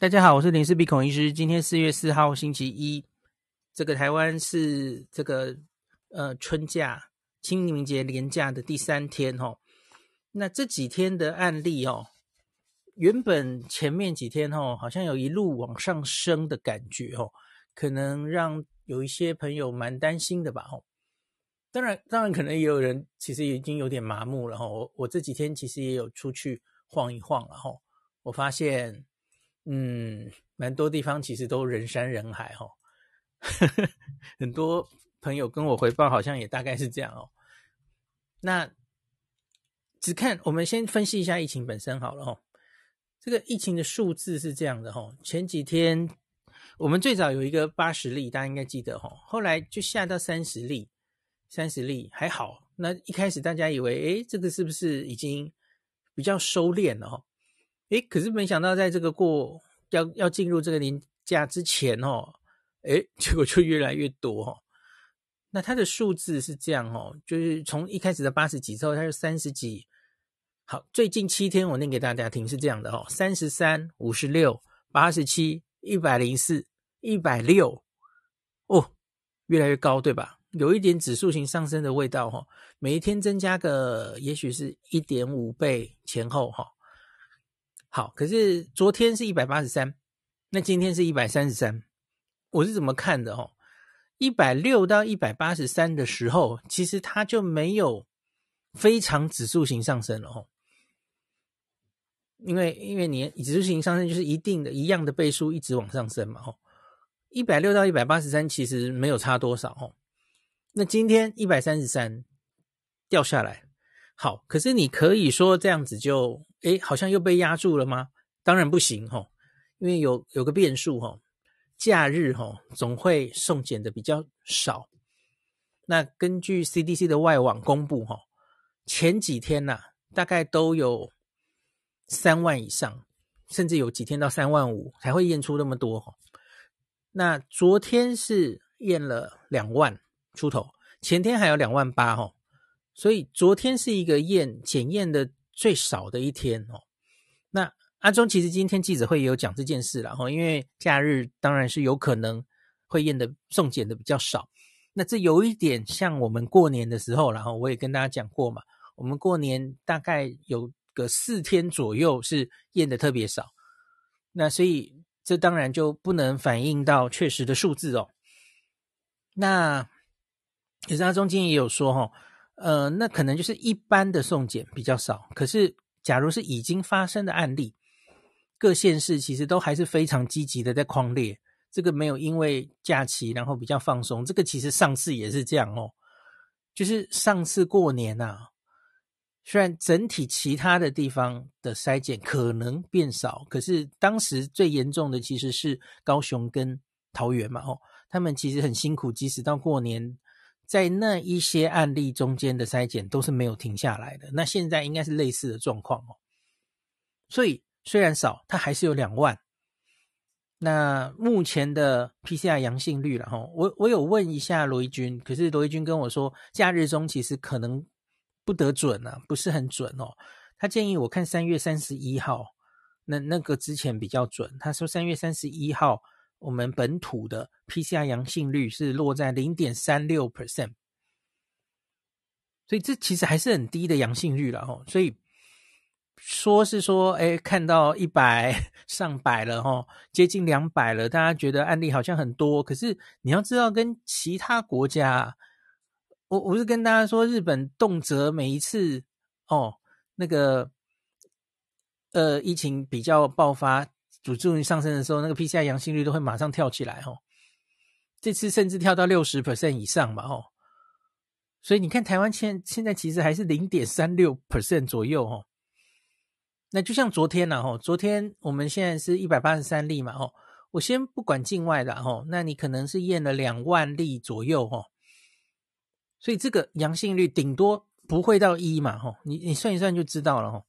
大家好，我是林氏鼻孔医师。今天四月四号星期一，这个台湾是这个呃春假、清明节连假的第三天哦。那这几天的案例哦，原本前面几天哦，好像有一路往上升的感觉哦，可能让有一些朋友蛮担心的吧哦。当然，当然可能也有人其实已经有点麻木了哈。我我这几天其实也有出去晃一晃了哈，我发现。嗯，蛮多地方其实都人山人海哦，很多朋友跟我回报，好像也大概是这样哦。那只看我们先分析一下疫情本身好了哦。这个疫情的数字是这样的哦，前几天我们最早有一个八十例，大家应该记得哦，后来就下到三十例，三十例还好。那一开始大家以为，诶，这个是不是已经比较收敛了哦？诶，可是没想到，在这个过要要进入这个年假之前哦，诶，结果就越来越多哦。那它的数字是这样哦，就是从一开始的八十几之后，它就三十几。好，最近七天我念给大家听是这样的哦：三十三、五十六、八十七、一百零四、一百六，哦，越来越高，对吧？有一点指数型上升的味道哈。每一天增加个，也许是一点五倍前后哈。好，可是昨天是一百八十三，那今天是一百三十三，我是怎么看的哦？一百六到一百八十三的时候，其实它就没有非常指数型上升了哦，因为因为你指数型上升就是一定的一样的倍数一直往上升嘛哦，一百六到一百八十三其实没有差多少哦，那今天一百三十三掉下来。好，可是你可以说这样子就，诶，好像又被压住了吗？当然不行吼，因为有有个变数吼，假日吼总会送检的比较少。那根据 CDC 的外网公布吼，前几天呐，大概都有三万以上，甚至有几天到三万五才会验出那么多吼。那昨天是验了两万出头，前天还有两万八吼。所以昨天是一个验检验的最少的一天哦。那阿中其实今天记者会也有讲这件事了哈，因为假日当然是有可能会验的送检的比较少。那这有一点像我们过年的时候，然后我也跟大家讲过嘛，我们过年大概有个四天左右是验的特别少。那所以这当然就不能反映到确实的数字哦。那其实阿中今天也有说哈。呃，那可能就是一般的送检比较少，可是假如是已经发生的案例，各县市其实都还是非常积极的在框列，这个没有因为假期然后比较放松，这个其实上次也是这样哦，就是上次过年啊，虽然整体其他的地方的筛检可能变少，可是当时最严重的其实是高雄跟桃园嘛，哦，他们其实很辛苦，即使到过年。在那一些案例中间的筛检都是没有停下来的，那现在应该是类似的状况哦。所以虽然少，它还是有两万。那目前的 PCR 阳性率了哈，我我有问一下罗一军，可是罗一军跟我说，假日中其实可能不得准啊，不是很准哦。他建议我看三月三十一号，那那个之前比较准。他说三月三十一号。我们本土的 PCR 阳性率是落在零点三六 percent，所以这其实还是很低的阳性率了哈。所以说是说，哎，看到一百上百了哈，接近两百了，大家觉得案例好像很多，可是你要知道，跟其他国家，我我是跟大家说，日本动辄每一次哦，那个呃疫情比较爆发。主注上升的时候，那个 PCR 阳性率都会马上跳起来哦。这次甚至跳到六十 percent 以上嘛哦。所以你看，台湾现现在其实还是零点三六 percent 左右哦。那就像昨天呐吼，昨天我们现在是一百八十三例嘛哦。我先不管境外的吼，那你可能是验了两万例左右哦。所以这个阳性率顶多不会到一嘛吼，你你算一算就知道了吼。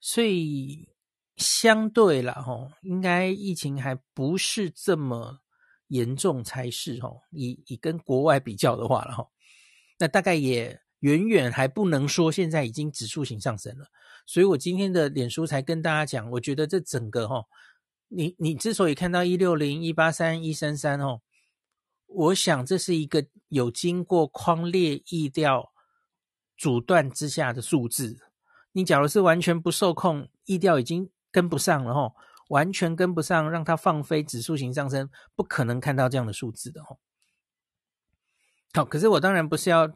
所以。相对啦，吼，应该疫情还不是这么严重才是吼。以以跟国外比较的话了吼，那大概也远远还不能说现在已经指数型上升了。所以我今天的脸书才跟大家讲，我觉得这整个吼你你之所以看到一六零、一八三、一三三哦，我想这是一个有经过框列意调阻断之下的数字。你假如是完全不受控，疫调已经跟不上了哦，完全跟不上，让它放飞指数型上升，不可能看到这样的数字的哦。好，可是我当然不是要，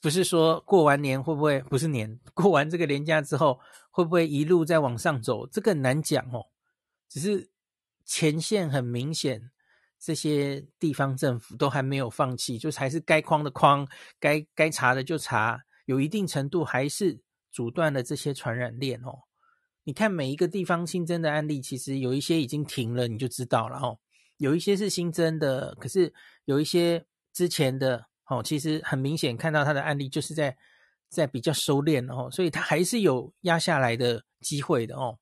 不是说过完年会不会，不是年，过完这个年假之后会不会一路再往上走，这个很难讲哦。只是前线很明显，这些地方政府都还没有放弃，就还是该框的框，该该查的就查，有一定程度还是阻断了这些传染链哦。你看每一个地方新增的案例，其实有一些已经停了，你就知道了哦。有一些是新增的，可是有一些之前的哦，其实很明显看到它的案例就是在在比较收敛哦，所以它还是有压下来的机会的哦。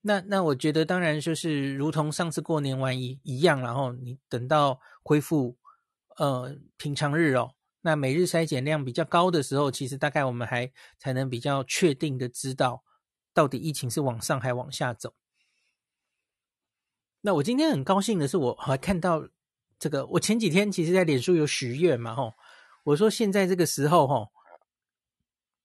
那那我觉得当然就是如同上次过年完一一样，然后你等到恢复呃平常日哦，那每日筛检量比较高的时候，其实大概我们还才能比较确定的知道到底疫情是往上还往下走。那我今天很高兴的是，我还看到这个，我前几天其实在脸书有许愿嘛，吼，我说现在这个时候，吼，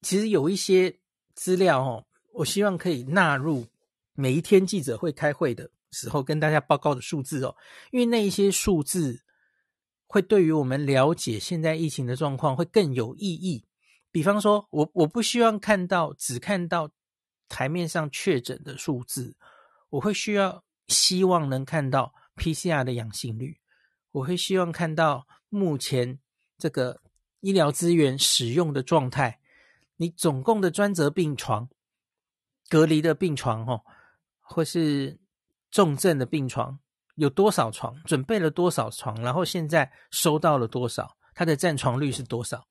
其实有一些资料，吼，我希望可以纳入。每一天记者会开会的时候，跟大家报告的数字哦，因为那一些数字会对于我们了解现在疫情的状况会更有意义。比方说，我我不希望看到只看到台面上确诊的数字，我会需要希望能看到 PCR 的阳性率，我会希望看到目前这个医疗资源使用的状态，你总共的专责病床、隔离的病床，哦。或是重症的病床有多少床？准备了多少床？然后现在收到了多少？它的占床率是多少？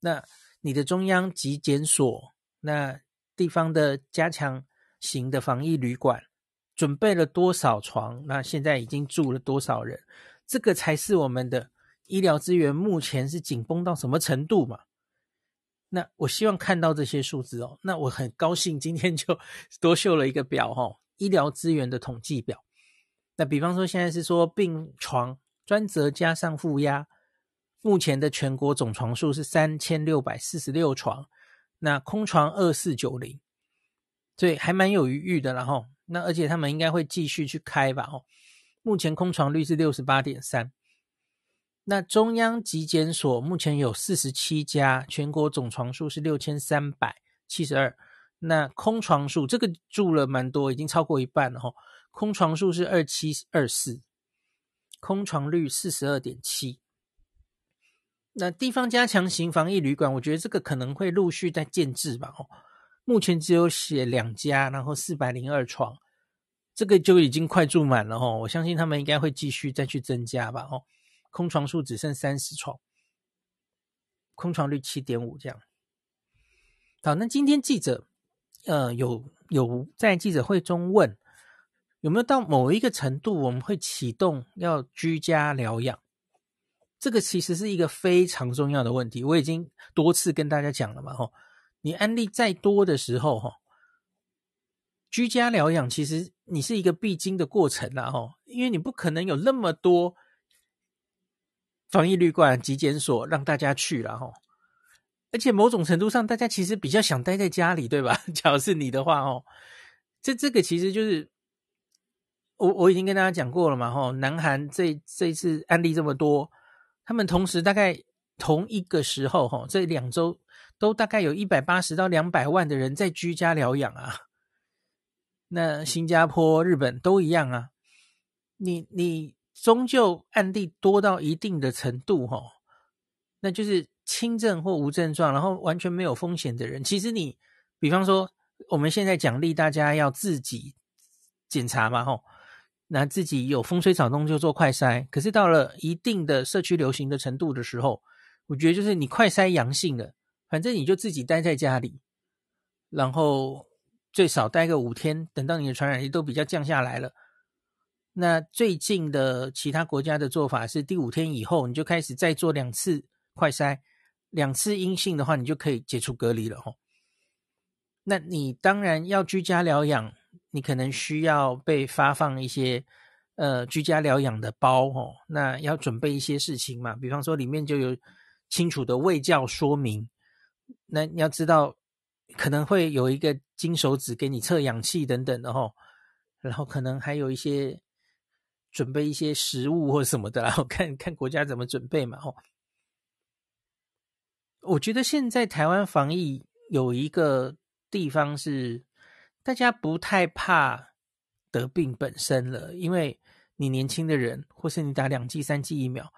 那你的中央急检所，那地方的加强型的防疫旅馆准备了多少床？那现在已经住了多少人？这个才是我们的医疗资源目前是紧绷到什么程度嘛？那我希望看到这些数字哦。那我很高兴今天就 多秀了一个表哦。医疗资源的统计表，那比方说现在是说病床专责加上负压，目前的全国总床数是三千六百四十六床，那空床二四九零，所以还蛮有余裕的，然后那而且他们应该会继续去开吧？哦，目前空床率是六十八点三，那中央急检所目前有四十七家，全国总床数是六千三百七十二。那空床数这个住了蛮多，已经超过一半了哈。空床数是二七二四，空床率四十二点七。那地方加强型防疫旅馆，我觉得这个可能会陆续在建置吧。哦，目前只有写两家，然后四百零二床，这个就已经快住满了哈。我相信他们应该会继续再去增加吧。哦，空床数只剩三十床，空床率七点五这样。好，那今天记者。呃，有有在记者会中问有没有到某一个程度，我们会启动要居家疗养？这个其实是一个非常重要的问题。我已经多次跟大家讲了嘛，吼，你案例再多的时候，吼，居家疗养其实你是一个必经的过程啦，吼，因为你不可能有那么多防疫旅馆、急检所让大家去了，吼。而且某种程度上，大家其实比较想待在家里，对吧？假如是你的话，哦，这这个其实就是我我已经跟大家讲过了嘛，吼，南韩这这次案例这么多，他们同时大概同一个时候，吼，这两周都大概有一百八十到两百万的人在居家疗养啊。那新加坡、日本都一样啊。你你终究案例多到一定的程度，吼，那就是。轻症或无症状，然后完全没有风险的人，其实你，比方说，我们现在奖励大家要自己检查嘛，吼，那自己有风吹草动就做快筛。可是到了一定的社区流行的程度的时候，我觉得就是你快筛阳性了，反正你就自己待在家里，然后最少待个五天，等到你的传染力都比较降下来了。那最近的其他国家的做法是，第五天以后你就开始再做两次快筛。两次阴性的话，你就可以解除隔离了吼。那你当然要居家疗养，你可能需要被发放一些呃居家疗养的包哦，那要准备一些事情嘛，比方说里面就有清楚的卫教说明，那你要知道可能会有一个金手指给你测氧气等等的哦，然后可能还有一些准备一些食物或什么的，然后看看国家怎么准备嘛哦。我觉得现在台湾防疫有一个地方是。大家不太怕得病本身了，因为你年轻的人，或是你打两剂、三剂疫苗，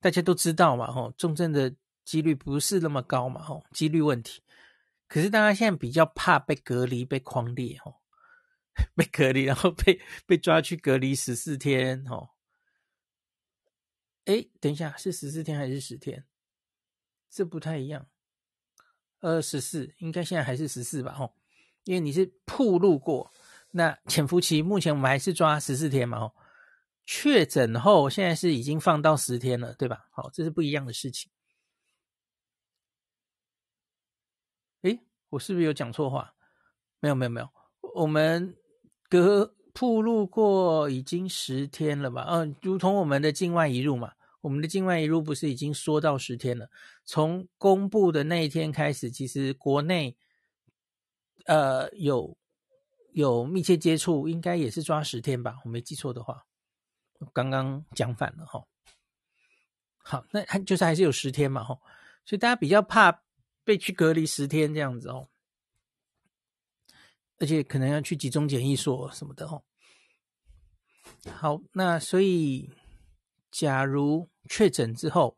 大家都知道嘛，吼，重症的几率不是那么高嘛，吼，几率问题。可是大家现在比较怕被隔离、被匡列，吼，被隔离，然后被被抓去隔离十四天，吼。哎，等一下，是十四天还是十天？这不太一样。呃，十四，应该现在还是十四吧，吼。因为你是曝露过，那潜伏期目前我们还是抓十四天嘛，哦，确诊后现在是已经放到十天了，对吧？好，这是不一样的事情。诶，我是不是有讲错话？没有，没有，没有。我们隔曝露过已经十天了吧？嗯，如同我们的境外移入嘛，我们的境外移入不是已经缩到十天了？从公布的那一天开始，其实国内。呃，有有密切接触，应该也是抓十天吧？我没记错的话，刚刚讲反了哈。好，那还就是还是有十天嘛哈，所以大家比较怕被去隔离十天这样子哦，而且可能要去集中检疫所什么的哦。好，那所以假如确诊之后，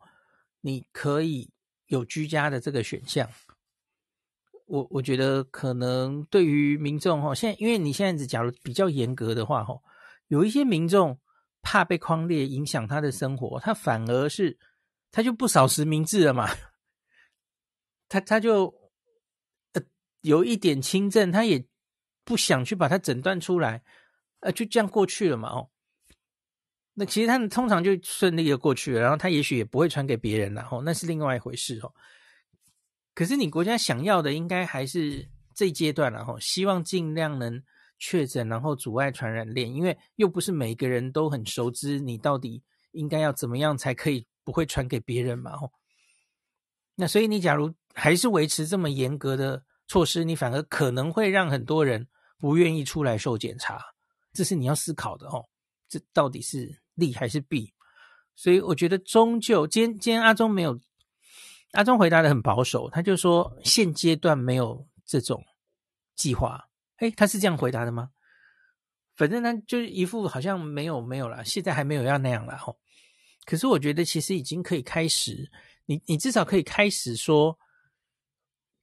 你可以有居家的这个选项。我我觉得可能对于民众哈，现在因为你现在只假如比较严格的话哈，有一些民众怕被框列影响他的生活，他反而是他就不少实名制了嘛，他他就呃有一点轻症，他也不想去把它诊断出来，呃就这样过去了嘛哦，那其实他们通常就顺利的过去了，然后他也许也不会传给别人了哦，那是另外一回事哦。可是你国家想要的应该还是这阶段了哈，希望尽量能确诊，然后阻碍传染链，因为又不是每个人都很熟知你到底应该要怎么样才可以不会传给别人嘛。那所以你假如还是维持这么严格的措施，你反而可能会让很多人不愿意出来受检查，这是你要思考的哦。这到底是利还是弊？所以我觉得终究，今天今天阿中没有。阿中回答的很保守，他就说现阶段没有这种计划。诶，他是这样回答的吗？反正他就是一副好像没有没有啦，现在还没有要那样啦吼。可是我觉得其实已经可以开始，你你至少可以开始说，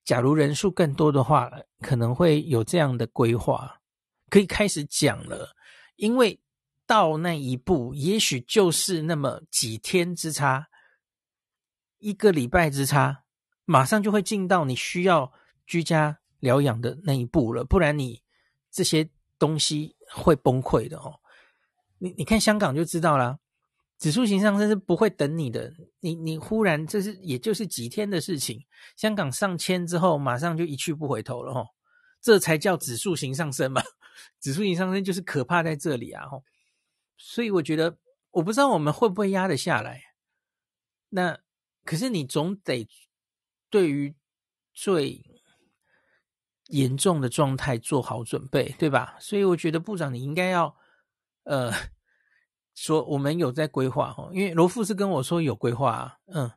假如人数更多的话，可能会有这样的规划，可以开始讲了。因为到那一步，也许就是那么几天之差。一个礼拜之差，马上就会进到你需要居家疗养的那一步了，不然你这些东西会崩溃的哦。你你看香港就知道啦，指数型上升是不会等你的，你你忽然这是也就是几天的事情，香港上千之后马上就一去不回头了哦，这才叫指数型上升嘛，指数型上升就是可怕在这里啊哈，所以我觉得我不知道我们会不会压得下来，那。可是你总得对于最严重的状态做好准备，对吧？所以我觉得部长你应该要呃说我们有在规划哦，因为罗副是跟我说有规划啊，嗯，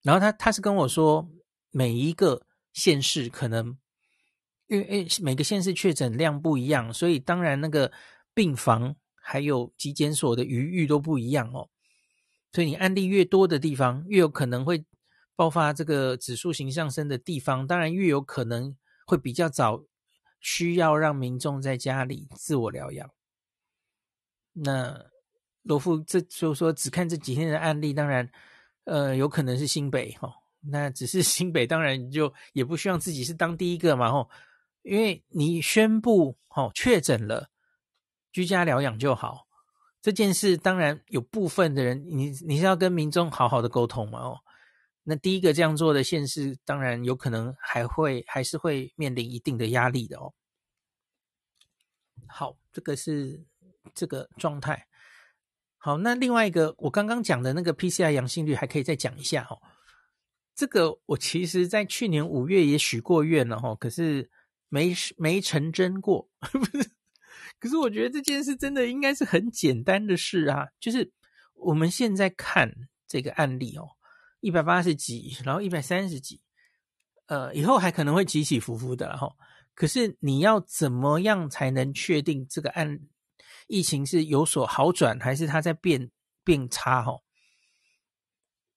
然后他他是跟我说每一个县市可能因为因为每个县市确诊量不一样，所以当然那个病房还有急检所的余裕都不一样哦。所以你案例越多的地方，越有可能会爆发这个指数型上升的地方，当然越有可能会比较早需要让民众在家里自我疗养。那罗富这就说只看这几天的案例，当然呃有可能是新北哈、哦，那只是新北，当然就也不希望自己是当第一个嘛吼、哦，因为你宣布哦确诊了，居家疗养就好。这件事当然有部分的人，你你是要跟民众好好的沟通嘛？哦，那第一个这样做的县市，当然有可能还会还是会面临一定的压力的哦。好，这个是这个状态。好，那另外一个我刚刚讲的那个 PCR 阳性率还可以再讲一下哦。这个我其实在去年五月也许过愿了哈，可是没没成真过。可是我觉得这件事真的应该是很简单的事啊，就是我们现在看这个案例哦，一百八十几，然后一百三十几，呃，以后还可能会起起伏伏的哈。可是你要怎么样才能确定这个案疫情是有所好转，还是它在变变差？哈，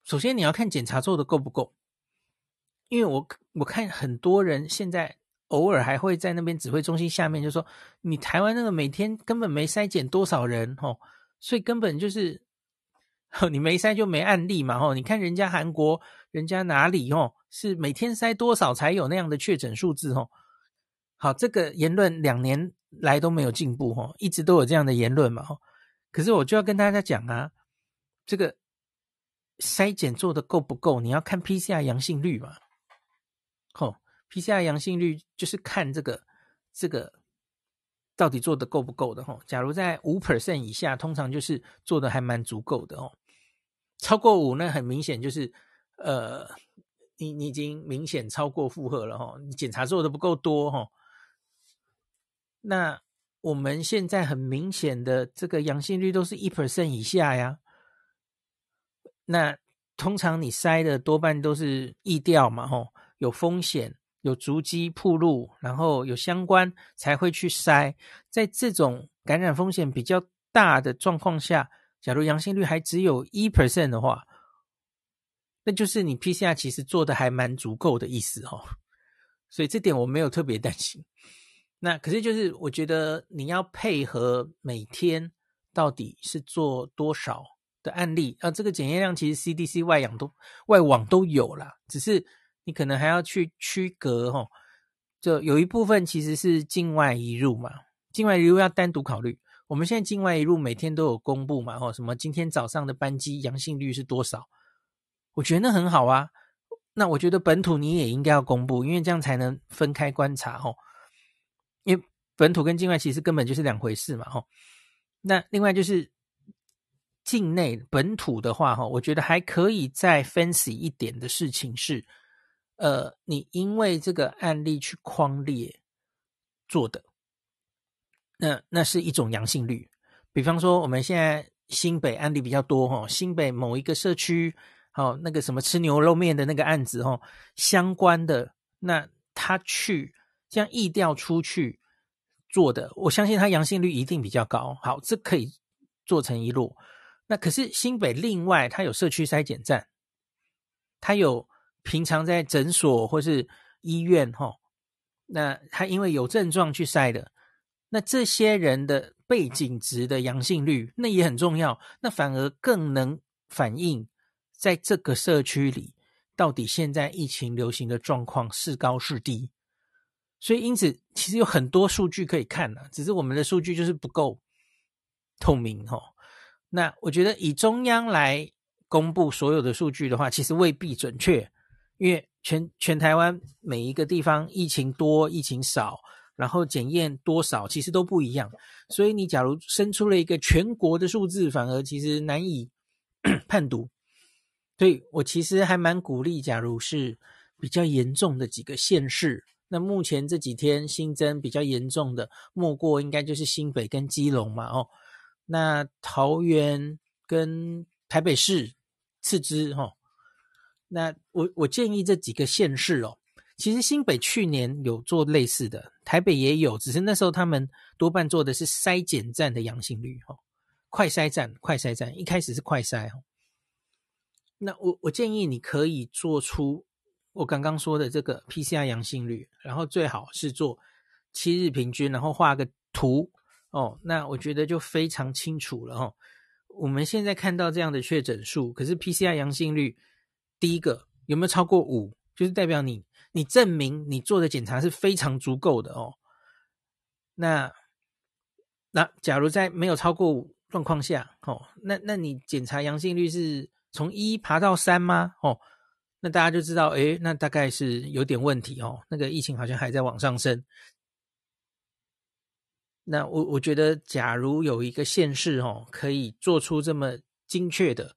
首先你要看检查做的够不够，因为我我看很多人现在偶尔还会在那边指挥中心下面就说，你台湾那个每天根本没筛检多少人，哈，所以根本就是 你没筛就没案例嘛，哈，你看人家韩国，人家哪里，哦，是每天筛多少才有那样的确诊数字，哈。好，这个言论两年来都没有进步哈，一直都有这样的言论嘛哈。可是我就要跟大家讲啊，这个筛检做的够不够？你要看 PCR 阳性率嘛。吼，PCR 阳性率就是看这个这个到底做的够不够的哈。假如在五 percent 以下，通常就是做的还蛮足够的哦。超过五，那很明显就是呃，你你已经明显超过负荷了哈。你检查做的不够多哈。那我们现在很明显的这个阳性率都是一 percent 以下呀。那通常你筛的多半都是易调嘛，吼，有风险、有足迹铺路，然后有相关才会去筛。在这种感染风险比较大的状况下，假如阳性率还只有一 percent 的话，那就是你 PCR 其实做的还蛮足够的意思，哦。所以这点我没有特别担心。那可是就是，我觉得你要配合每天到底是做多少的案例啊？这个检验量其实 CDC 外网都外网都有啦，只是你可能还要去区隔哈。就有一部分其实是境外移入嘛，境外移入要单独考虑。我们现在境外移入每天都有公布嘛，哈，什么今天早上的班机阳性率是多少？我觉得那很好啊。那我觉得本土你也应该要公布，因为这样才能分开观察哈。因为本土跟境外其实根本就是两回事嘛，哈。那另外就是境内本土的话，哈，我觉得还可以再 fancy 一点的事情是，呃，你因为这个案例去框列做的，那那是一种阳性率。比方说，我们现在新北案例比较多，哈，新北某一个社区，好，那个什么吃牛肉面的那个案子，哈，相关的，那他去。这样疫调出去做的，我相信他阳性率一定比较高。好，这可以做成一路。那可是新北另外，它有社区筛检站，它有平常在诊所或是医院哈。那他因为有症状去筛的，那这些人的背景值的阳性率，那也很重要。那反而更能反映在这个社区里，到底现在疫情流行的状况是高是低。所以，因此，其实有很多数据可以看呢，只是我们的数据就是不够透明哈。那我觉得以中央来公布所有的数据的话，其实未必准确，因为全全台湾每一个地方疫情多、疫情少，然后检验多少，其实都不一样。所以，你假如生出了一个全国的数字，反而其实难以 判读。所以我其实还蛮鼓励，假如是比较严重的几个县市。那目前这几天新增比较严重的，莫过应该就是新北跟基隆嘛，哦，那桃园跟台北市次之，哈，那我我建议这几个县市哦，其实新北去年有做类似的，台北也有，只是那时候他们多半做的是筛检站的阳性率，哈，快筛站，快筛站，一开始是快筛，哈，那我我建议你可以做出。我刚刚说的这个 PCR 阳性率，然后最好是做七日平均，然后画个图哦，那我觉得就非常清楚了哦。我们现在看到这样的确诊数，可是 PCR 阳性率第一个有没有超过五，就是代表你你证明你做的检查是非常足够的哦。那那假如在没有超过五状况下，哦，那那你检查阳性率是从一爬到三吗？哦。那大家就知道，诶，那大概是有点问题哦。那个疫情好像还在往上升。那我我觉得，假如有一个县市哦，可以做出这么精确的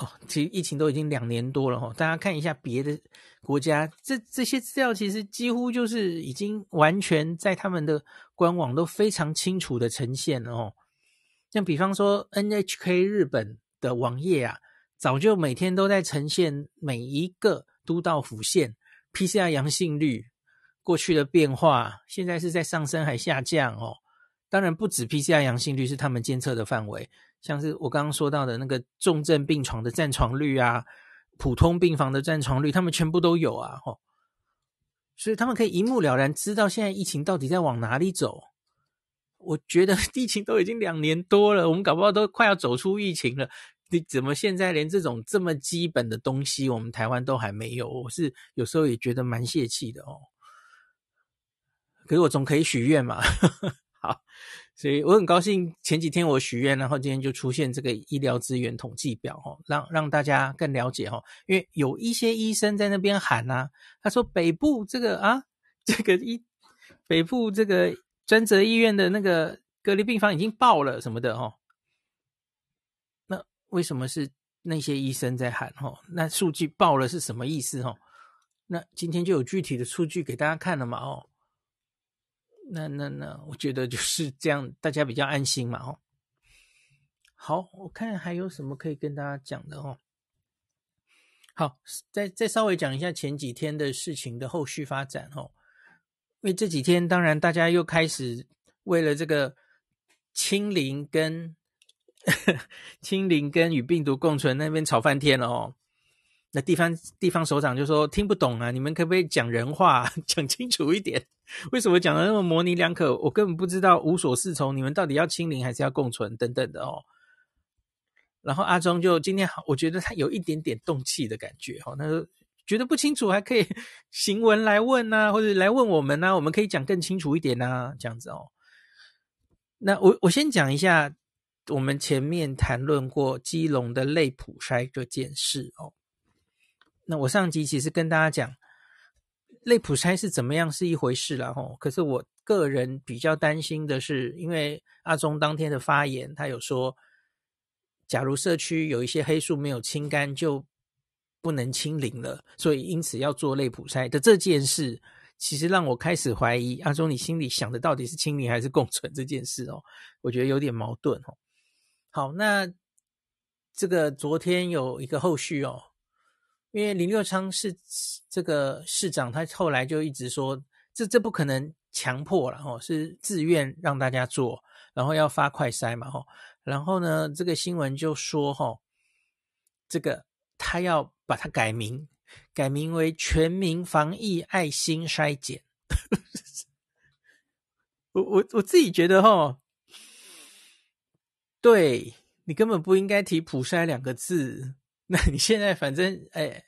哦，其实疫情都已经两年多了哦，大家看一下别的国家，这这些资料其实几乎就是已经完全在他们的官网都非常清楚的呈现了哦。像比方说 NHK 日本的网页啊，早就每天都在呈现每一个都道府县 PCR 阳性率。过去的变化，现在是在上升还下降哦？当然不止 PCR 阳性率是他们监测的范围，像是我刚刚说到的那个重症病床的占床率啊，普通病房的占床率，他们全部都有啊！吼，所以他们可以一目了然知道现在疫情到底在往哪里走。我觉得 疫情都已经两年多了，我们搞不好都快要走出疫情了，你怎么现在连这种这么基本的东西，我们台湾都还没有？我是有时候也觉得蛮泄气的哦。可是我总可以许愿嘛，好，所以我很高兴前几天我许愿，然后今天就出现这个医疗资源统计表哦，让让大家更了解哦，因为有一些医生在那边喊呐、他说北部这个啊，这个医北部这个专责医院的那个隔离病房已经爆了什么的哦，那为什么是那些医生在喊哦？那数据爆了是什么意思哦？那今天就有具体的数据给大家看了嘛哦。那那那，我觉得就是这样，大家比较安心嘛，哦。好，我看还有什么可以跟大家讲的哦。好，再再稍微讲一下前几天的事情的后续发展哦。因为这几天，当然大家又开始为了这个清零跟 清零跟与病毒共存那边吵翻天了哦。那地方地方首长就说听不懂啊，你们可不可以讲人话，讲清楚一点？为什么讲的那么模棱两可？我根本不知道，无所适从。你们到底要清零还是要共存等等的哦。然后阿中就今天，我觉得他有一点点动气的感觉哈。他说觉得不清楚，还可以 行文来问呐、啊，或者来问我们呐、啊，我们可以讲更清楚一点呐、啊，这样子哦。那我我先讲一下，我们前面谈论过基隆的类普筛这件事哦。那我上集其实跟大家讲，类普筛是怎么样是一回事啦吼，可是我个人比较担心的是，因为阿中当天的发言，他有说，假如社区有一些黑数没有清干，就不能清零了，所以因此要做类普筛的这件事，其实让我开始怀疑阿中你心里想的到底是清零还是共存这件事哦，我觉得有点矛盾哦。好，那这个昨天有一个后续哦。因为林佑昌是这个市长，他后来就一直说，这这不可能强迫了哦，是自愿让大家做，然后要发快筛嘛吼，然后呢，这个新闻就说吼，这个他要把它改名，改名为全民防疫爱心筛检。我我我自己觉得吼，对，你根本不应该提普筛两个字。那你现在反正哎，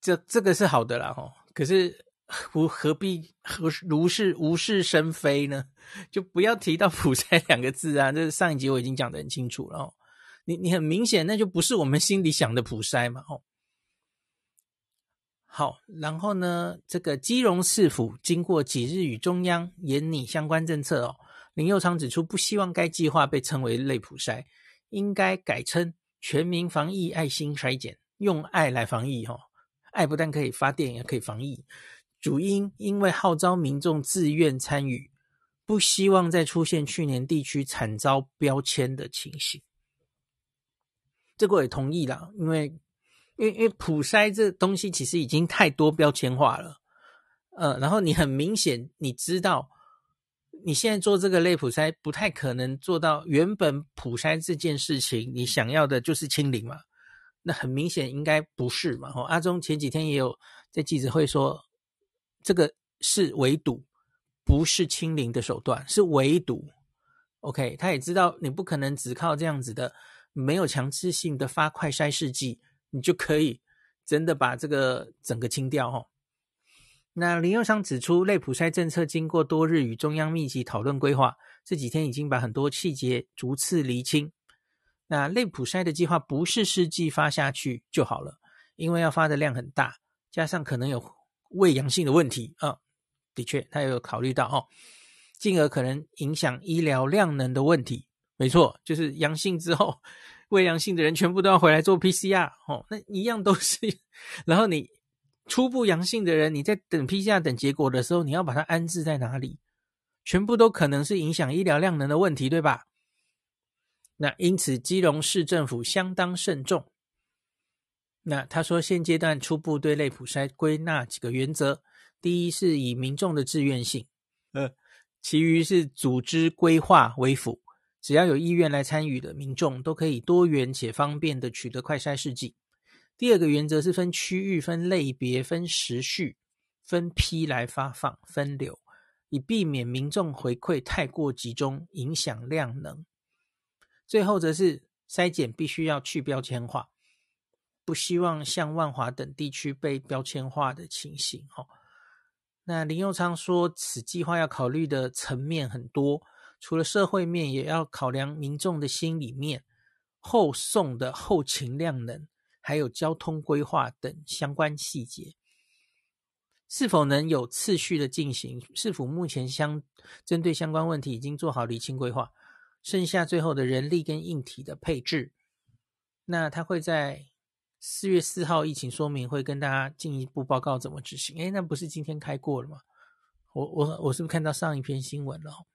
这这个是好的啦哦，可是何何必何如是无事生非呢？就不要提到普筛两个字啊！这上一集我已经讲得很清楚了哦。你你很明显那就不是我们心里想的普筛嘛哦。好，然后呢，这个基隆市府经过几日与中央研拟相关政策哦，林佑昌指出不希望该计划被称为类普筛，应该改称。全民防疫爱心筛检，用爱来防疫，哈，爱不但可以发电，也可以防疫。主因因为号召民众自愿参与，不希望再出现去年地区惨遭标签的情形。这个我也同意啦，因为，因为，因为普筛这东西其实已经太多标签化了，呃，然后你很明显，你知道。你现在做这个类普筛不太可能做到原本普筛这件事情，你想要的就是清零嘛？那很明显应该不是嘛？阿中前几天也有在记者会说，这个是围堵，不是清零的手段，是围堵。OK，他也知道你不可能只靠这样子的没有强制性的发快筛试剂，你就可以真的把这个整个清掉哈。那林佑昌指出，类普筛政策经过多日与中央密集讨论规划，这几天已经把很多细节逐次厘清。那类普筛的计划不是试剂发下去就好了，因为要发的量很大，加上可能有胃阳性的问题啊，的确，他有考虑到哦，进而可能影响医疗量能的问题。没错，就是阳性之后，胃阳性的人全部都要回来做 PCR 哦，那一样都是。然后你初步阳性的人，你在等 PCR 等结果的时候，你要把它安置在哪里？全部都可能是影响医疗量能的问题，对吧？那因此，基隆市政府相当慎重。那他说，现阶段初步对类普筛归纳几个原则：第一，是以民众的自愿性；呃，其余是组织规划为辅。只要有意愿来参与的民众，都可以多元且方便的取得快筛试剂。第二个原则是分区域、分类别、分时序、分批来发放分流，以避免民众回馈太过集中，影响量能。最后则是筛检必须要去标签化，不希望像万华等地区被标签化的情形。哦，那林佑昌说，此计划要考虑的层面很多。除了社会面，也要考量民众的心理面、后送的后勤量能，还有交通规划等相关细节，是否能有次序的进行？是否目前相针对相关问题已经做好厘清规划？剩下最后的人力跟硬体的配置，那他会在四月四号疫情说明会跟大家进一步报告怎么执行。诶，那不是今天开过了吗？我我我是不是看到上一篇新闻了？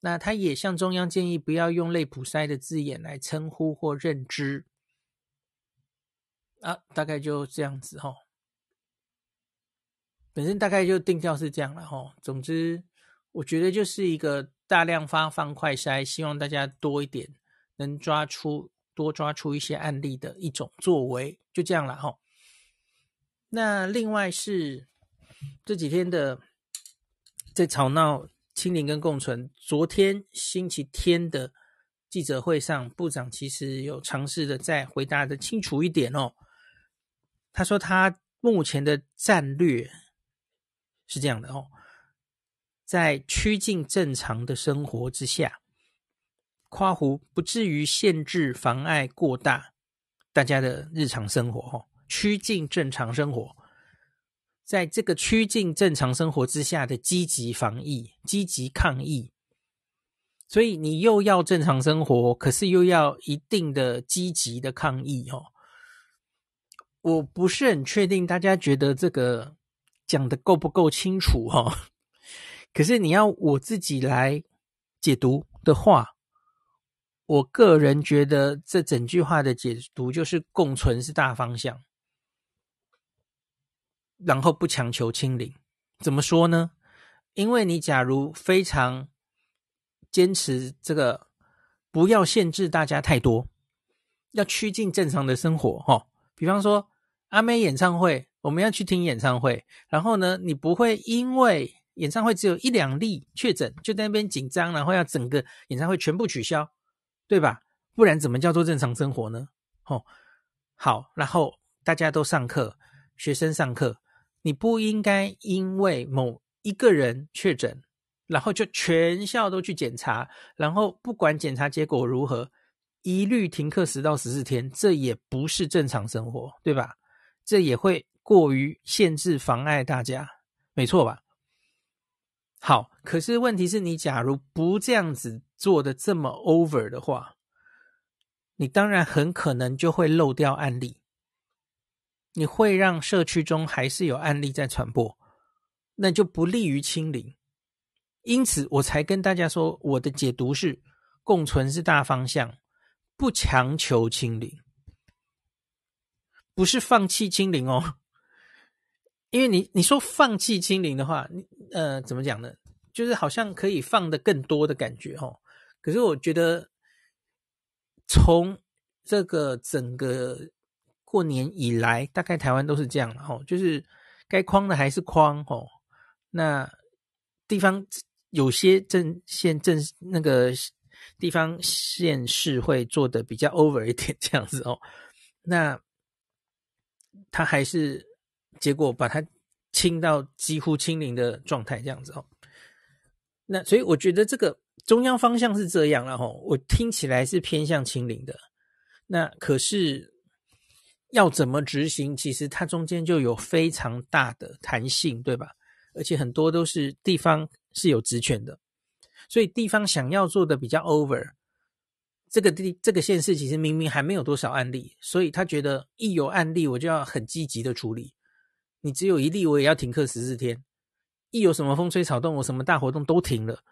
那他也向中央建议，不要用类普筛的字眼来称呼或认知啊，大概就这样子哈。本身大概就定调是这样了哈。总之，我觉得就是一个大量发放快筛，希望大家多一点，能抓出多抓出一些案例的一种作为，就这样了哈。那另外是这几天的在吵闹。清零跟共存，昨天星期天的记者会上，部长其实有尝试的再回答的清楚一点哦。他说他目前的战略是这样的哦，在趋近正常的生活之下，夸胡不至于限制妨碍过大大家的日常生活哦，趋近正常生活。在这个趋近正常生活之下的积极防疫、积极抗疫，所以你又要正常生活，可是又要一定的积极的抗疫哦。我不是很确定大家觉得这个讲的够不够清楚 哦。可是你要我自己来解读的话，我个人觉得这整句话的解读就是共存是大方向。然后不强求清零，怎么说呢？因为你假如非常坚持这个，不要限制大家太多，要趋近正常的生活，哈。比方说阿妹演唱会，我们要去听演唱会，然后呢，你不会因为演唱会只有一两例确诊，就在那边紧张，然后要整个演唱会全部取消，对吧？不然怎么叫做正常生活呢？哦，好，然后大家都上课，学生上课。你不应该因为某一个人确诊，然后就全校都去检查，然后不管检查结果如何，一律停课十到十四天，这也不是正常生活，对吧？这也会过于限制、妨碍大家，没错吧？好，可是问题是你假如不这样子做的这么 over 的话，你当然很可能就会漏掉案例。你会让社区中还是有案例在传播，那就不利于清零。因此，我才跟大家说，我的解读是共存是大方向，不强求清零，不是放弃清零哦。因为你你说放弃清零的话，你呃怎么讲呢？就是好像可以放的更多的感觉哦。可是我觉得从这个整个。过年以来，大概台湾都是这样的哦，就是该框的还是框哦。那地方有些镇县镇那个地方县市会做的比较 over 一点这样子哦。那他还是结果把它清到几乎清零的状态这样子哦。那所以我觉得这个中央方向是这样了哦，我听起来是偏向清零的。那可是。要怎么执行？其实它中间就有非常大的弹性，对吧？而且很多都是地方是有职权的，所以地方想要做的比较 over。这个地这个县市其实明明还没有多少案例，所以他觉得一有案例我就要很积极的处理。你只有一例我也要停课十四天，一有什么风吹草动，我什么大活动都停了。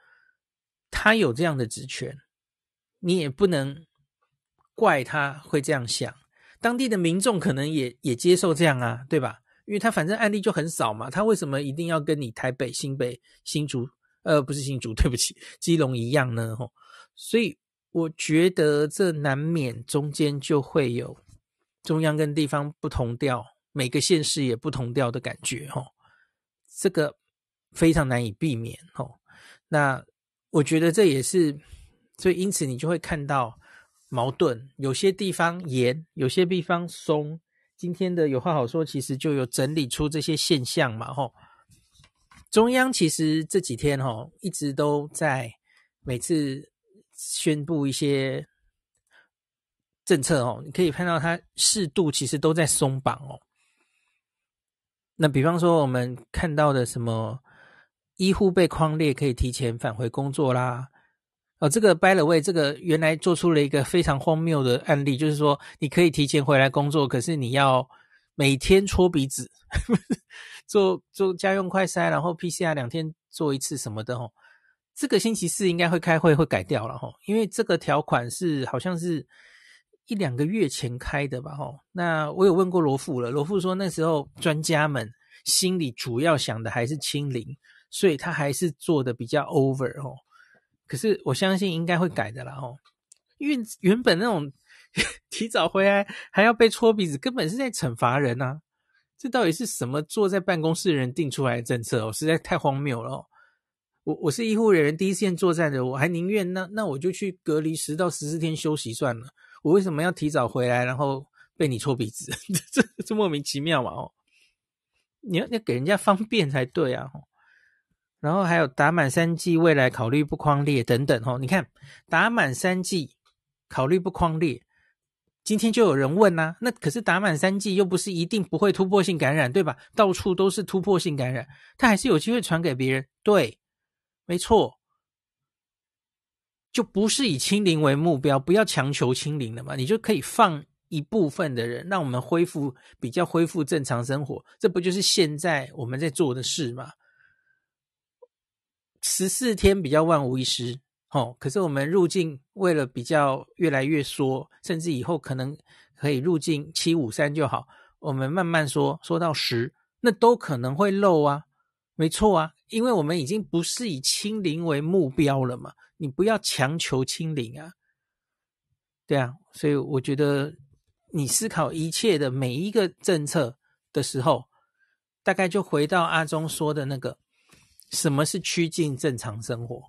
他有这样的职权，你也不能怪他会这样想。当地的民众可能也也接受这样啊，对吧？因为他反正案例就很少嘛，他为什么一定要跟你台北、新北、新竹，呃，不是新竹，对不起，基隆一样呢？吼，所以。我觉得这难免中间就会有中央跟地方不同调，每个县市也不同调的感觉，吼，这个非常难以避免，吼。那我觉得这也是，所以因此你就会看到矛盾，有些地方严，有些地方松。今天的有话好说，其实就有整理出这些现象嘛，吼。中央其实这几天，吼，一直都在每次。宣布一些政策哦，你可以看到它适度其实都在松绑哦。那比方说我们看到的什么医护被框列可以提前返回工作啦，哦，这个 by the way，这个原来做出了一个非常荒谬的案例，就是说你可以提前回来工作，可是你要每天戳鼻子，做做家用快筛，然后 PCR 两天做一次什么的哦。这个星期四应该会开会，会改掉了哈，因为这个条款是好像是一两个月前开的吧哈。那我有问过罗富了，罗富说那时候专家们心里主要想的还是清零，所以他还是做的比较 over 哦。可是我相信应该会改的啦哦，因为原本那种 提早回来还要被戳鼻子，根本是在惩罚人啊。这到底是什么坐在办公室的人定出来的政策哦？实在太荒谬了哦。我我是医护人员，第一线作战的，我还宁愿那那我就去隔离十到十四天休息算了。我为什么要提早回来，然后被你戳鼻子？这这莫名其妙嘛！哦，你要要给人家方便才对啊！哦然后还有打满三剂，未来考虑不匡列等等。哦，你看打满三剂考虑不匡列，今天就有人问呐，那可是打满三剂又不是一定不会突破性感染，对吧？到处都是突破性感染，他还是有机会传给别人，对。没错，就不是以清零为目标，不要强求清零了嘛，你就可以放一部分的人，让我们恢复比较恢复正常生活，这不就是现在我们在做的事吗？十四天比较万无一失，哦，可是我们入境为了比较越来越缩，甚至以后可能可以入境七五三就好，我们慢慢说，说到十，那都可能会漏啊，没错啊。因为我们已经不是以清零为目标了嘛，你不要强求清零啊，对啊，所以我觉得你思考一切的每一个政策的时候，大概就回到阿中说的那个，什么是趋近正常生活？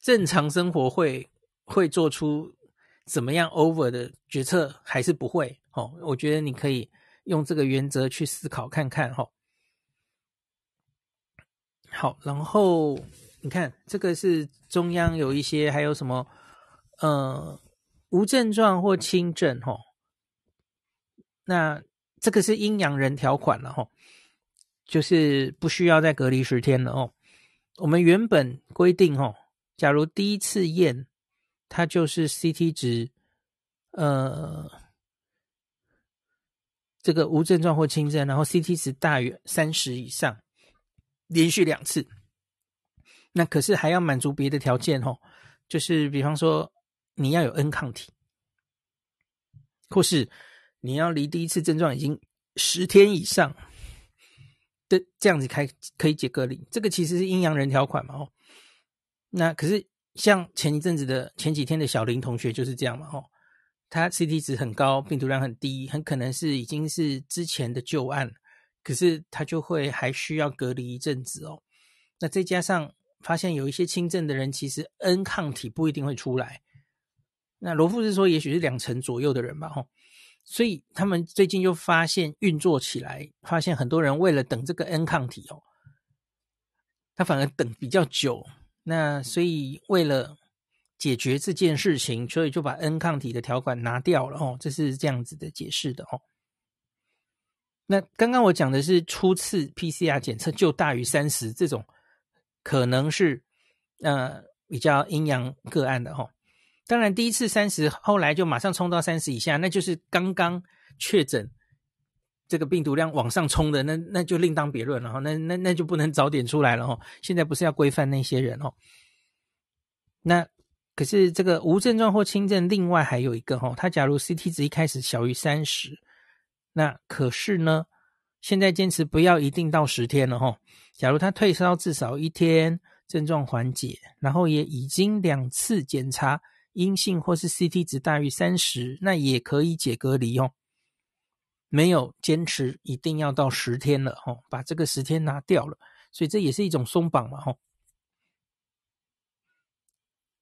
正常生活会会做出怎么样 over 的决策，还是不会？哦，我觉得你可以用这个原则去思考看看，哈。好，然后你看这个是中央有一些，还有什么呃无症状或轻症哈、哦，那这个是阴阳人条款了哈、哦，就是不需要再隔离十天了哦。我们原本规定哈、哦，假如第一次验它就是 CT 值，呃，这个无症状或轻症，然后 CT 值大于三十以上。连续两次，那可是还要满足别的条件哦，就是比方说你要有 N 抗体，或是你要离第一次症状已经十天以上的这样子开可以解隔离，这个其实是阴阳人条款嘛哦。那可是像前一阵子的前几天的小林同学就是这样嘛哦，他 CT 值很高，病毒量很低，很可能是已经是之前的旧案。可是他就会还需要隔离一阵子哦，那再加上发现有一些轻症的人，其实 N 抗体不一定会出来。那罗富是说，也许是两成左右的人吧，吼。所以他们最近就发现运作起来，发现很多人为了等这个 N 抗体哦，他反而等比较久。那所以为了解决这件事情，所以就把 N 抗体的条款拿掉了哦，这是这样子的解释的哦。那刚刚我讲的是初次 PCR 检测就大于三十这种，可能是呃比较阴阳个案的哈。当然第一次三十，后来就马上冲到三十以下，那就是刚刚确诊这个病毒量往上冲的，那那就另当别论了哈。那那那就不能早点出来了哈。现在不是要规范那些人哦。那可是这个无症状或轻症，另外还有一个哈，他假如 CT 值一开始小于三十。那可是呢，现在坚持不要一定到十天了哈。假如他退烧至少一天，症状缓解，然后也已经两次检查阴性或是 CT 值大于三十，那也可以解隔离哦。没有坚持一定要到十天了哈，把这个十天拿掉了，所以这也是一种松绑嘛哈。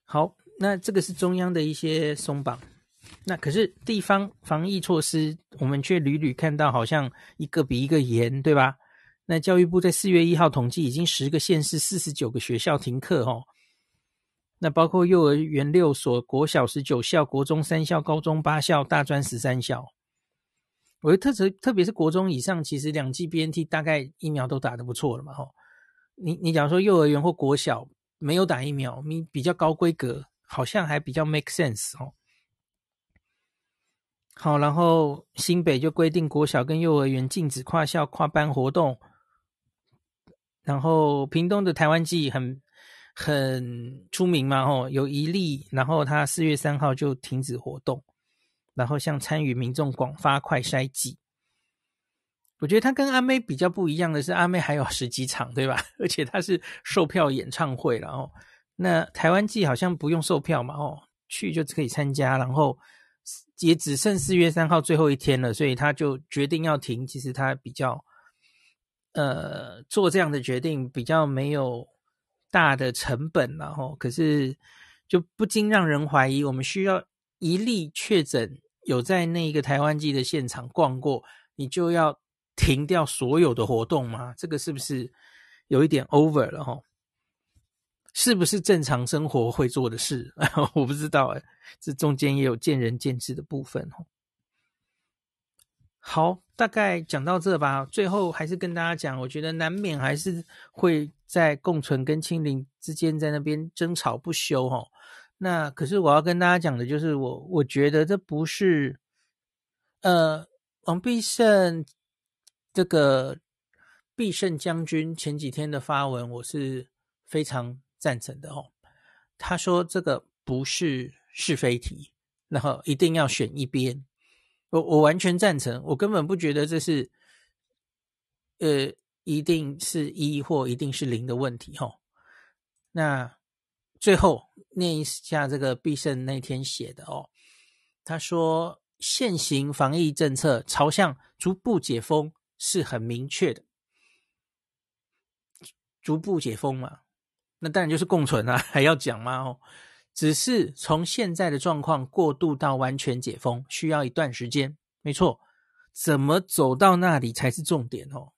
好，那这个是中央的一些松绑。那可是地方防疫措施，我们却屡屡看到好像一个比一个严，对吧？那教育部在四月一号统计，已经十个县市四十九个学校停课哦。那包括幼儿园六所、国小十九校、国中三校、高中八校、大专十三校。我觉得特别特别是国中以上，其实两剂 BNT 大概疫苗都打得不错了嘛。吼，你你假如说幼儿园或国小没有打疫苗，你比较高规格，好像还比较 make sense 哦。好，然后新北就规定国小跟幼儿园禁止跨校跨班活动，然后屏东的台湾记很很出名嘛，吼，有一例，然后他四月三号就停止活动，然后向参与民众广发快筛剂。我觉得他跟阿妹比较不一样的是，阿妹还有十几场，对吧？而且他是售票演唱会，然后那台湾记好像不用售票嘛，哦，去就可以参加，然后。也只剩四月三号最后一天了，所以他就决定要停。其实他比较，呃，做这样的决定比较没有大的成本，然后可是就不禁让人怀疑：我们需要一例确诊有在那个台湾季的现场逛过，你就要停掉所有的活动吗？这个是不是有一点 over 了？哈？是不是正常生活会做的事？我不知道哎，这中间也有见仁见智的部分哦。好，大概讲到这吧。最后还是跟大家讲，我觉得难免还是会在共存跟清零之间在那边争吵不休。哈，那可是我要跟大家讲的就是我，我我觉得这不是，呃，王必胜这个必胜将军前几天的发文，我是非常。赞成的哦，他说这个不是是非题，然后一定要选一边。我我完全赞成，我根本不觉得这是，呃，一定是一或一定是零的问题哈。那最后念一下这个必胜那天写的哦，他说现行防疫政策朝向逐步解封是很明确的，逐步解封嘛。那当然就是共存啊，还要讲吗？哦，只是从现在的状况过渡到完全解封，需要一段时间。没错，怎么走到那里才是重点哦。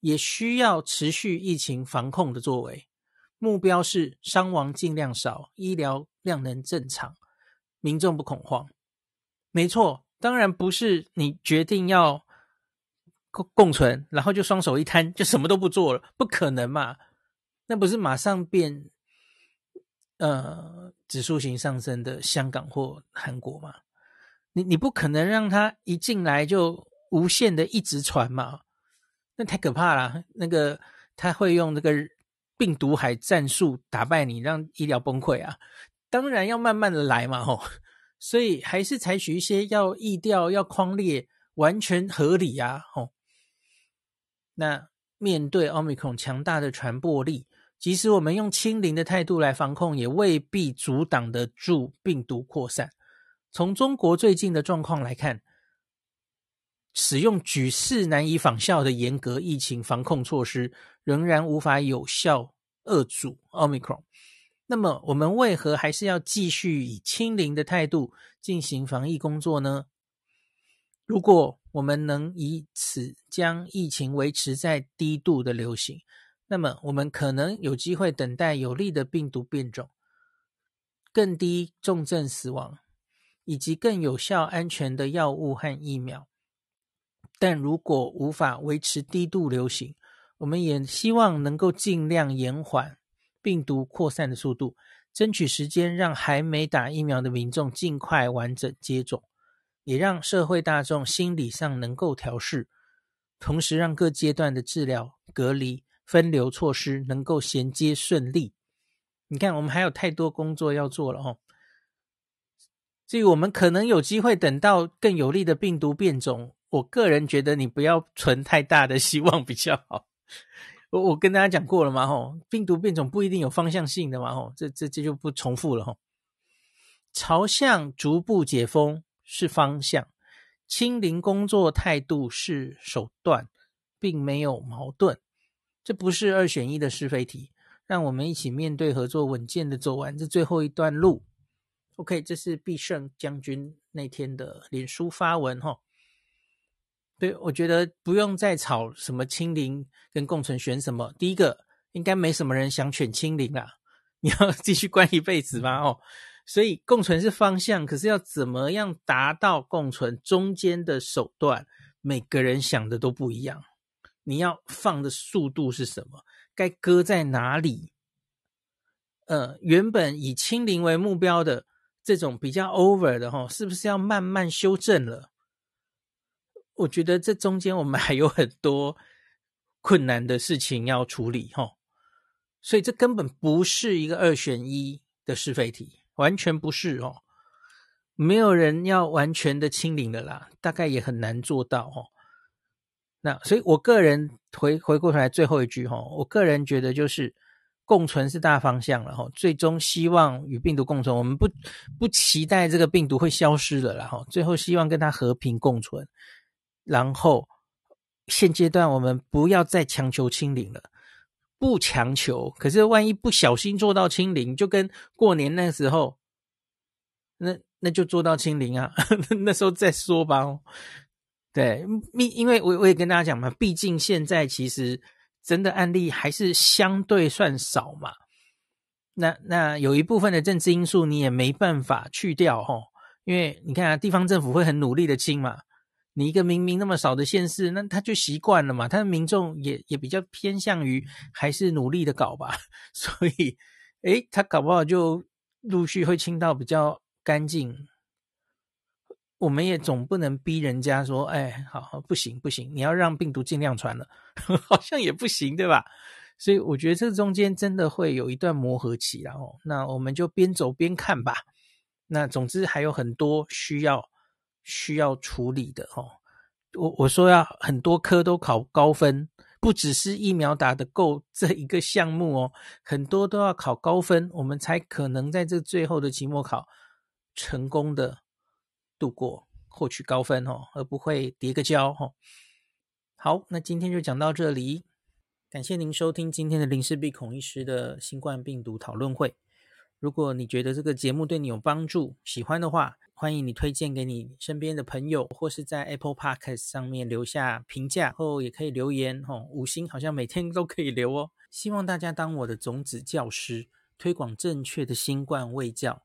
也需要持续疫情防控的作为，目标是伤亡尽量少，医疗量能正常，民众不恐慌。没错，当然不是你决定要共共存，然后就双手一摊，就什么都不做了，不可能嘛。那不是马上变，呃，指数型上升的香港或韩国吗？你你不可能让他一进来就无限的一直传嘛，那太可怕了。那个他会用那个病毒海战术打败你，让医疗崩溃啊！当然要慢慢的来嘛，吼。所以还是采取一些要疫调、要匡列，完全合理啊，吼。那面对奥密克戎强大的传播力。即使我们用清零的态度来防控，也未必阻挡得住病毒扩散。从中国最近的状况来看，使用举世难以仿效的严格疫情防控措施，仍然无法有效遏阻 Omicron。那么，我们为何还是要继续以清零的态度进行防疫工作呢？如果我们能以此将疫情维持在低度的流行，那么，我们可能有机会等待有利的病毒变种、更低重症死亡，以及更有效、安全的药物和疫苗。但如果无法维持低度流行，我们也希望能够尽量延缓病毒扩散的速度，争取时间让还没打疫苗的民众尽快完整接种，也让社会大众心理上能够调适，同时让各阶段的治疗、隔离、分流措施能够衔接顺利。你看，我们还有太多工作要做了哦。所以我们可能有机会等到更有利的病毒变种。我个人觉得你不要存太大的希望比较好。我我跟大家讲过了嘛，吼，病毒变种不一定有方向性的嘛，吼，这这这就不重复了，吼。朝向逐步解封是方向，清零工作态度是手段，并没有矛盾。这不是二选一的是非题，让我们一起面对合作，稳健的走完这最后一段路。OK，这是必胜将军那天的脸书发文，哈。对，我觉得不用再吵什么清零跟共存选什么。第一个，应该没什么人想选清零啦。你要继续关一辈子吗？哦，所以共存是方向，可是要怎么样达到共存中间的手段，每个人想的都不一样。你要放的速度是什么？该搁在哪里？呃，原本以清零为目标的这种比较 over 的哈，是不是要慢慢修正了？我觉得这中间我们还有很多困难的事情要处理哈，所以这根本不是一个二选一的是非题，完全不是哦。没有人要完全的清零的啦，大概也很难做到哦。那所以我个人回回过头来最后一句哈，我个人觉得就是共存是大方向了哈，最终希望与病毒共存，我们不不期待这个病毒会消失了啦齁，最后希望跟它和平共存。然后，现阶段我们不要再强求清零了，不强求。可是万一不小心做到清零，就跟过年那时候，那那就做到清零啊，那时候再说吧。对，因因为我我也跟大家讲嘛，毕竟现在其实真的案例还是相对算少嘛。那那有一部分的政治因素你也没办法去掉齁，因为你看啊，地方政府会很努力的清嘛。你一个明明那么少的县市，那他就习惯了嘛，他的民众也也比较偏向于还是努力的搞吧，所以，诶，他搞不好就陆续会清到比较干净。我们也总不能逼人家说，哎，好不行不行，你要让病毒尽量传了，好像也不行，对吧？所以我觉得这中间真的会有一段磨合期，然后那我们就边走边看吧。那总之还有很多需要。需要处理的哦，我我说要很多科都考高分，不只是疫苗打得够这一个项目哦，很多都要考高分，我们才可能在这最后的期末考成功的度过，获取高分哦，而不会跌个跤哦。好，那今天就讲到这里，感谢您收听今天的林氏璧孔医师的新冠病毒讨论会。如果你觉得这个节目对你有帮助，喜欢的话，欢迎你推荐给你身边的朋友，或是在 Apple Podcast 上面留下评价，后也可以留言哦。五星好像每天 都可以留哦。希望大家当我的种子教师，推广正确的新冠卫教，